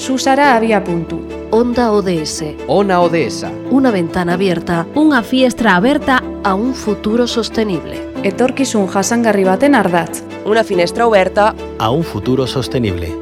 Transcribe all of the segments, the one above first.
Susara había punto. Onda ODS. Ona ODS. Una ventana abierta Unha fiestra aberta a un futuro sostenible. Etorkizun jasangarri baten ardatz. Una finestra oberta a un futuro sostenible.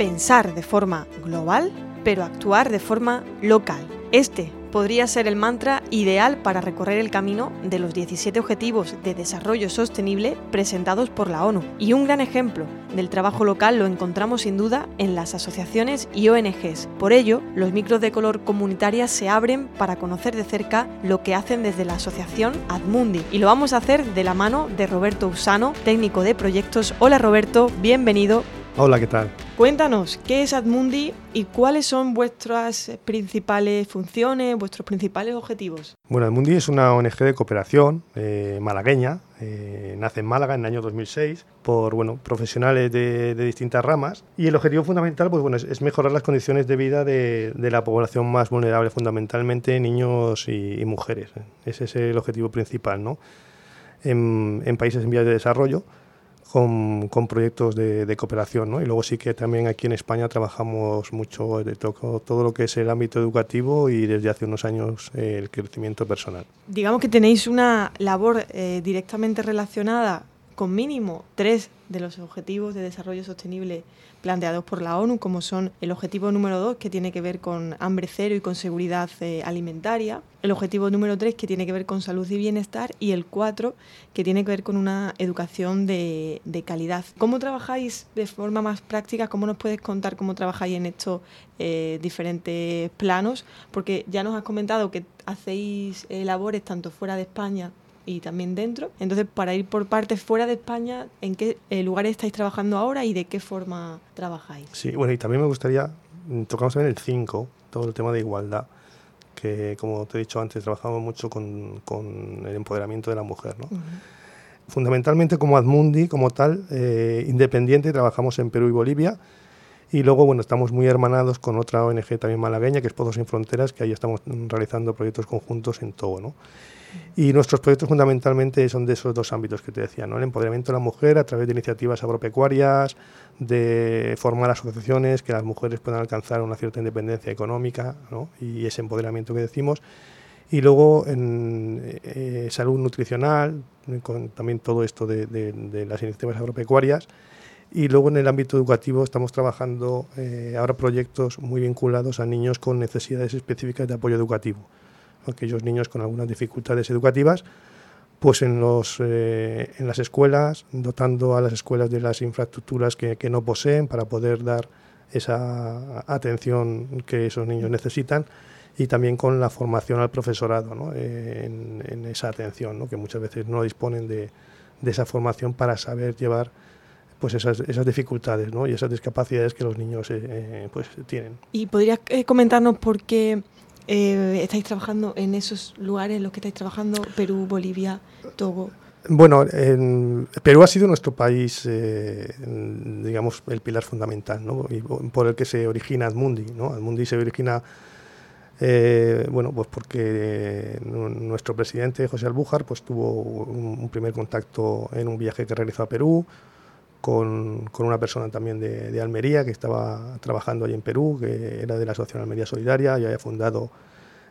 Pensar de forma global, pero actuar de forma local. Este podría ser el mantra ideal para recorrer el camino de los 17 Objetivos de Desarrollo Sostenible presentados por la ONU. Y un gran ejemplo del trabajo local lo encontramos sin duda en las asociaciones y ONGs. Por ello, los micros de color comunitaria se abren para conocer de cerca lo que hacen desde la asociación Admundi. Y lo vamos a hacer de la mano de Roberto Usano, técnico de proyectos. Hola Roberto, bienvenido. Hola, ¿qué tal? Cuéntanos, ¿qué es Admundi y cuáles son vuestras principales funciones, vuestros principales objetivos? Bueno, Admundi es una ONG de cooperación eh, malagueña, eh, nace en Málaga en el año 2006 por bueno, profesionales de, de distintas ramas y el objetivo fundamental pues, bueno, es, es mejorar las condiciones de vida de, de, la población más vulnerable, fundamentalmente niños y, y, mujeres. Ese es el objetivo principal ¿no? en, en países en vías de desarrollo con, proyectos de, de, cooperación. ¿no? Y luego sí que también aquí en España trabajamos mucho de todo, todo lo que es el ámbito educativo y desde hace unos años eh, el crecimiento personal. Digamos que tenéis una labor eh, directamente relacionada con mínimo tres de los objetivos de desarrollo sostenible planteados por la ONU, como son el objetivo número 2, que tiene que ver con hambre cero y con seguridad eh, alimentaria, el objetivo número 3, que tiene que ver con salud y bienestar, y el 4, que tiene que ver con una educación de, de, calidad. ¿Cómo trabajáis de forma más práctica? ¿Cómo nos puedes contar cómo trabajáis en estos eh, diferentes planos? Porque ya nos has comentado que hacéis eh, labores tanto fuera de España y también dentro. Entonces, para ir por partes fuera de España, ¿en qué eh, lugares estáis trabajando ahora y de qué forma trabajáis? Sí, bueno, y también me gustaría, tocamos también el 5, todo el tema de igualdad, que como te he dicho antes, trabajamos mucho con, con el empoderamiento de la mujer, ¿no? Uh -huh. Fundamentalmente como Admundi, como tal, eh, independiente, trabajamos en Perú y Bolivia, y luego, bueno, estamos muy hermanados con otra ONG también malagueña, que es Pozos Sin Fronteras, que ahí estamos realizando proyectos conjuntos en Togo, ¿no? Y nuestros proyectos fundamentalmente son de esos dos ámbitos que te decía, ¿no? el empoderamiento de la mujer a través de iniciativas agropecuarias, de formar asociaciones que las mujeres puedan alcanzar una cierta independencia económica ¿no? y ese empoderamiento que decimos. Y luego en eh, salud nutricional, con también todo esto de, de, las iniciativas agropecuarias. Y luego en el ámbito educativo estamos trabajando eh, ahora proyectos muy vinculados a niños con necesidades específicas de apoyo educativo aquellos niños con algunas dificultades educativas, pues en, los, eh, en las escuelas, dotando a las escuelas de las infraestructuras que, que, no poseen para poder dar esa atención que esos niños necesitan y también con la formación al profesorado ¿no? en, en, esa atención, ¿no? que muchas veces no disponen de, de esa formación para saber llevar pues esas, esas dificultades ¿no? y esas discapacidades que los niños eh, eh, pues tienen. ¿Y podrías eh, comentarnos por qué eh, estáis trabajando en esos lugares en los que estáis trabajando, Perú, Bolivia, Togo? Bueno, en Perú ha sido nuestro país, eh, digamos, el pilar fundamental, ¿no? Y por el que se origina Admundi, ¿no? Admundi se origina, eh, bueno, pues porque nuestro presidente José Albújar, pues tuvo un, un, primer contacto en un viaje que realizó a Perú con, con una persona también de, de, Almería que estaba trabajando allí en Perú, que era de la Asociación Almería Solidaria y había fundado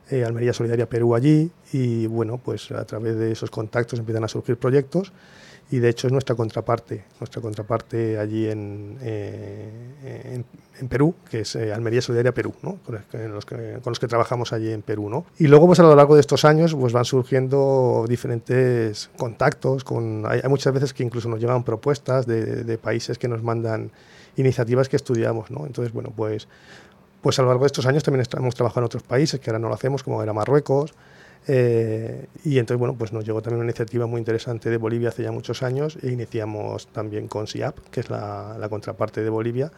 eh, Almería Solidaria Perú allí y bueno, pues a través de esos contactos empiezan a surgir proyectos y de hecho es nuestra contraparte, nuestra contraparte allí en, eh, en, Perú, que es eh, Almería Solidaria Perú, ¿no? con, los que, con, los que, trabajamos allí en Perú. ¿no? Y luego pues a lo largo de estos años pues van surgiendo diferentes contactos, con, hay, muchas veces que incluso nos llegan propuestas de, de, países que nos mandan iniciativas que estudiamos. ¿no? Entonces, bueno, pues, pues a lo largo de estos años también hemos trabajado en otros países que ahora no lo hacemos, como era Marruecos, eh, y entonces, bueno, pues nos llegó también una iniciativa muy interesante de Bolivia hace ya muchos años e iniciamos también con SIAP, que es la, contraparte de Bolivia,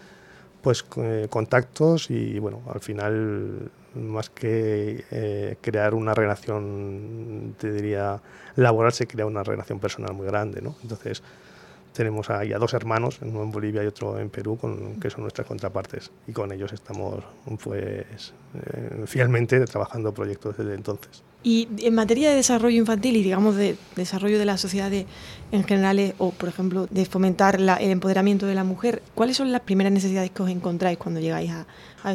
pues eh, contactos y bueno, al final más que eh, crear una relación, te diría, laboral, se crea una relación personal muy grande, ¿no? Entonces, tenemos ahí a dos hermanos, uno en Bolivia y otro en Perú, con, que son nuestras contrapartes, y con ellos estamos pues fielmente trabajando proyectos desde entonces. Y en materia de desarrollo infantil y digamos de desarrollo de la sociedad en general, o por ejemplo de fomentar el empoderamiento de la mujer, ¿cuáles son las primeras necesidades que os encontráis cuando llegáis a,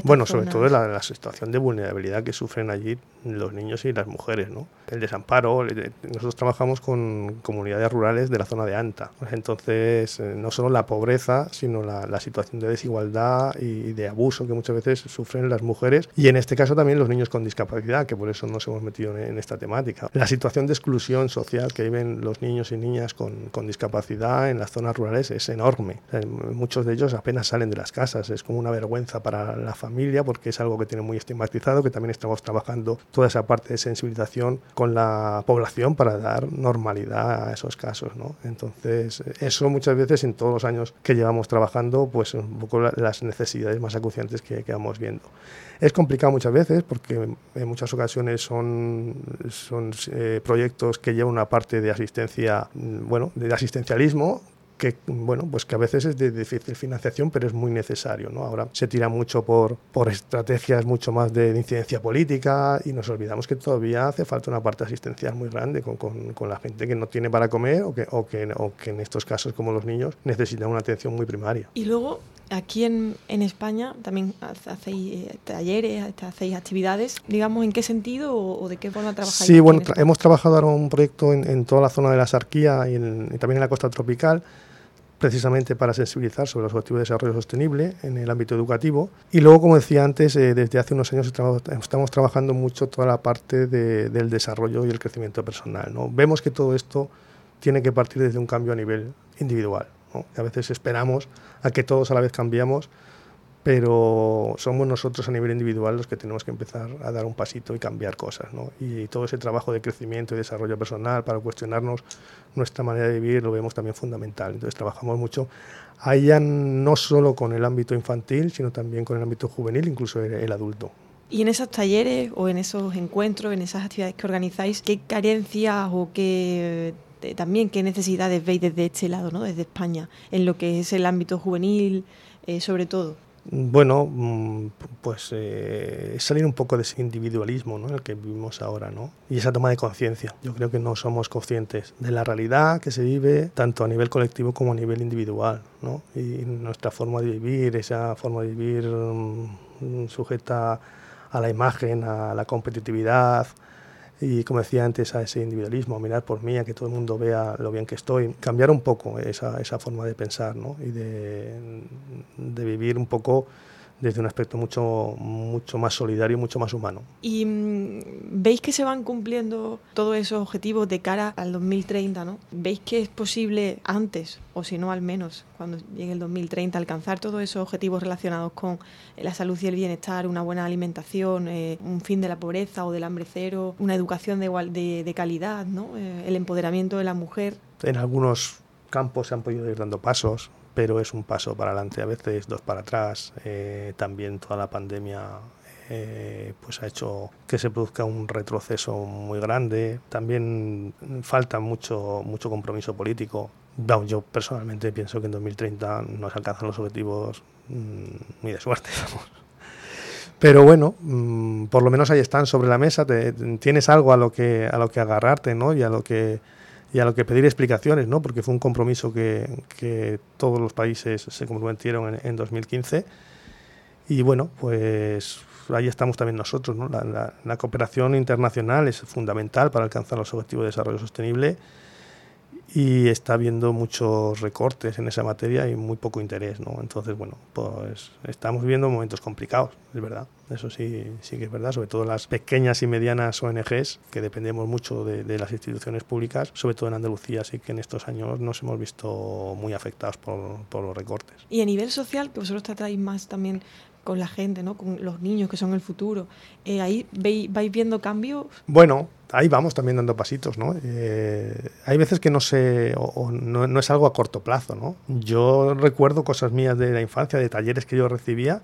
bueno, sobre todo la, la, situación de vulnerabilidad que sufren allí los niños y las mujeres, ¿no? El desamparo, nosotros trabajamos con comunidades rurales de la zona de Anta, entonces eh, no solo la pobreza, sino la, la situación de desigualdad y de abuso que muchas veces sufren las mujeres y en este caso también los niños con discapacidad, que por eso nos hemos metido en, esta temática. La situación de exclusión social que viven los niños y niñas con, con discapacidad en las zonas rurales es enorme. muchos de ellos apenas salen de las casas, es como una vergüenza para la familia porque es algo que tiene muy estigmatizado, que también estamos trabajando toda esa parte de sensibilización con la población para dar normalidad a esos casos. ¿no? Entonces, eso muchas veces en todos los años que llevamos trabajando, pues un poco las necesidades más acuciantes que, que vamos viendo. Es complicado muchas veces porque en muchas ocasiones son, son eh, proyectos que llevan una parte de asistencia, mm, bueno, de asistencialismo que bueno pues que a veces es de difícil financiación pero es muy necesario no ahora se tira mucho por por estrategias mucho más de, incidencia política y nos olvidamos que todavía hace falta una parte asistencial muy grande con, con, con la gente que no tiene para comer o que, o que o que en estos casos como los niños necesitan una atención muy primaria. Y luego aquí en, en España también hacéis eh, talleres hacéis actividades digamos en qué sentido o, de qué forma trabajáis sí bueno hemos trabajado ahora un proyecto en, en, toda la zona de la Sarquía y, y también en la costa tropical precisamente para sensibilizar sobre los objetivos de desarrollo sostenible en el ámbito educativo. Y luego, como decía antes, eh, desde hace unos años estamos trabajando mucho toda la parte de, del desarrollo y el crecimiento personal. ¿no? Vemos que todo esto tiene que partir desde un cambio a nivel individual. ¿No? A veces esperamos a que todos a la vez cambiemos pero somos nosotros a nivel individual los que tenemos que empezar a dar un pasito y cambiar cosas. ¿no? Y, todo ese trabajo de crecimiento y desarrollo personal para cuestionarnos nuestra manera de vivir lo vemos también fundamental. Entonces trabajamos mucho ahí ya no solo con el ámbito infantil, sino también con el ámbito juvenil, incluso el, adulto. Y en esos talleres o en esos encuentros, en esas actividades que organizáis, ¿qué carencias o qué también qué necesidades veis desde este lado, ¿no? desde España, en lo que es el ámbito juvenil, eh, sobre todo? Bueno, mm, pues eh, salir un poco de ese individualismo ¿no? en el que vivimos ahora, ¿no? Y esa toma de conciencia. Yo creo que no somos conscientes de la realidad que se vive tanto a nivel colectivo como a nivel individual, ¿no? Y nuestra forma de vivir, esa forma de vivir mm, sujeta a la imagen, a la competitividad, y como decía antes a ese individualismo, mirar por mí, a que todo el mundo vea lo bien que estoy, cambiar un poco esa, esa forma de pensar ¿no? y de, de vivir un poco desde un aspecto mucho, mucho más solidario, mucho más humano. ¿Y mm, veis que se van cumpliendo todos esos objetivos de cara al 2030? ¿no? ¿Veis que es posible antes, o si no al menos, cuando llegue el 2030, alcanzar todos esos objetivos relacionados con la salud y el bienestar, una buena alimentación, eh, un fin de la pobreza o del hambre cero, una educación de, de, de calidad, ¿no? Eh, el empoderamiento de la mujer? En algunos campos se han podido ir dando pasos, pero es un paso para adelante a veces, dos para atrás. Eh, también toda la pandemia eh, pues ha hecho que se produzca un retroceso muy grande. También falta mucho, mucho compromiso político. yo personalmente pienso que en 2030 no se alcanzan los objetivos mm, muy de suerte. Pero bueno, mm, por lo menos ahí están sobre la mesa, tienes algo a lo que a lo que agarrarte, ¿no? Y a lo que y a lo que pedir explicaciones, ¿no? porque fue un compromiso que, todos los países se comprometieron en, en, 2015. Y bueno, pues ahí estamos también nosotros. ¿no? La, la, la, cooperación internacional es fundamental para alcanzar los objetivos de desarrollo sostenible y está habiendo muchos recortes en esa materia y muy poco interés, ¿no? Entonces, bueno, pues estamos viviendo momentos complicados, es verdad. Eso sí, sí que es verdad, sobre todo las pequeñas y medianas ONGs, que dependemos mucho de, de las instituciones públicas, sobre todo en Andalucía, sí que en estos años nos hemos visto muy afectados por, por los recortes. Y a nivel social, que vosotros tratáis más también con la gente, ¿no? con los niños que son el futuro. Eh, ¿Ahí veis, vais viendo cambios? Bueno, ahí vamos también dando pasitos. ¿no? Eh, hay veces que no sé, o, o no, no, es algo a corto plazo. ¿no? Yo recuerdo cosas mías de la infancia, de talleres que yo recibía,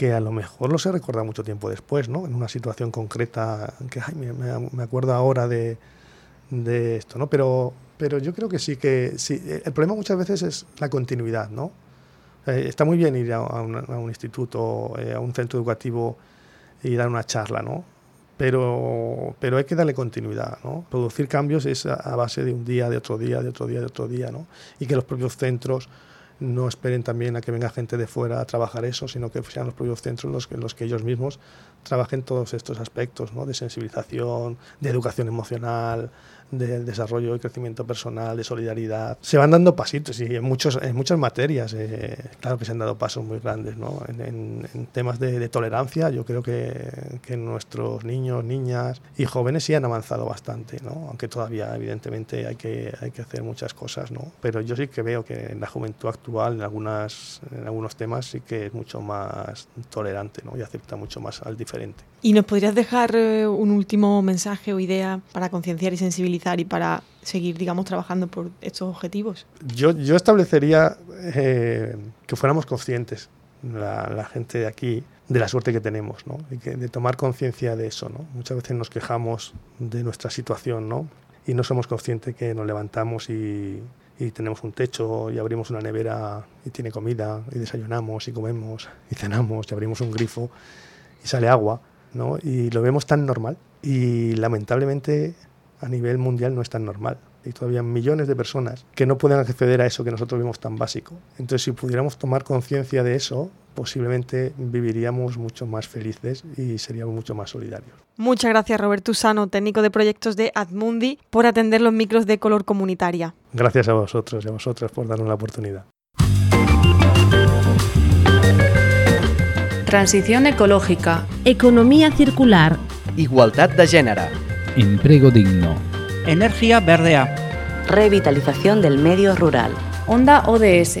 que a lo mejor lo se recuerda mucho tiempo después, ¿no? En una situación concreta, que ay, me, me, acuerdo ahora de, de, esto, ¿no? Pero, pero yo creo que sí que sí. El problema muchas veces es la continuidad, ¿no? Eh, está muy bien ir a, un, a un, instituto, eh, a un centro educativo y dar una charla, ¿no? Pero, pero hay que darle continuidad, ¿no? Producir cambios es a, a base de un día, de otro día, de otro día, de otro día, ¿no? Y que los propios centros no esperen también a que venga gente de fuera a trabajar eso, sino que sean los propios centros los que, los que ellos mismos trabajen todos estos aspectos ¿no? de sensibilización, de educación emocional, de desarrollo y crecimiento personal, de solidaridad. Se van dando pasitos y en, muchos, en muchas materias, eh, claro que se han dado pasos muy grandes. en, temas de, de, tolerancia, yo creo que, que, nuestros niños, niñas y jóvenes sí han avanzado bastante, ¿no? aunque todavía evidentemente hay que, hay que hacer muchas cosas. ¿no? Pero yo sí que veo que en la juventud actual, en, algunas, en algunos temas, sí que es mucho más tolerante ¿no? y acepta mucho más al diferente. ¿Y nos podrías dejar eh, un último mensaje o idea para concienciar y sensibilizar y para seguir, digamos, trabajando por estos objetivos? Yo, yo establecería eh, que fuéramos conscientes, la, la, gente de aquí, de la suerte que tenemos, ¿no? Y que, de tomar conciencia de eso, ¿no? Muchas veces nos quejamos de nuestra situación, ¿no? Y no somos conscientes que nos levantamos y, y tenemos un techo y abrimos una nevera y tiene comida y desayunamos y comemos y cenamos y abrimos un grifo y sale agua, ¿no? Y lo vemos tan normal y lamentablemente a nivel mundial no es tan normal. Hay todavía millones de personas que no pueden acceder a eso que nosotros vemos tan básico. Entonces, si pudiéramos tomar conciencia de eso, posiblemente viviríamos mucho más felices y seríamos mucho más solidarios. Muchas gracias, Roberto Usano, técnico de proyectos de Admundi, por atender los micros de color comunitaria. Gracias a vosotros y a vosotras por darnos la oportunidad. Transición ecológica. Economía circular. Igualdad de género. Empleo digno. Energía verdea. Revitalización del medio rural. Onda ODS.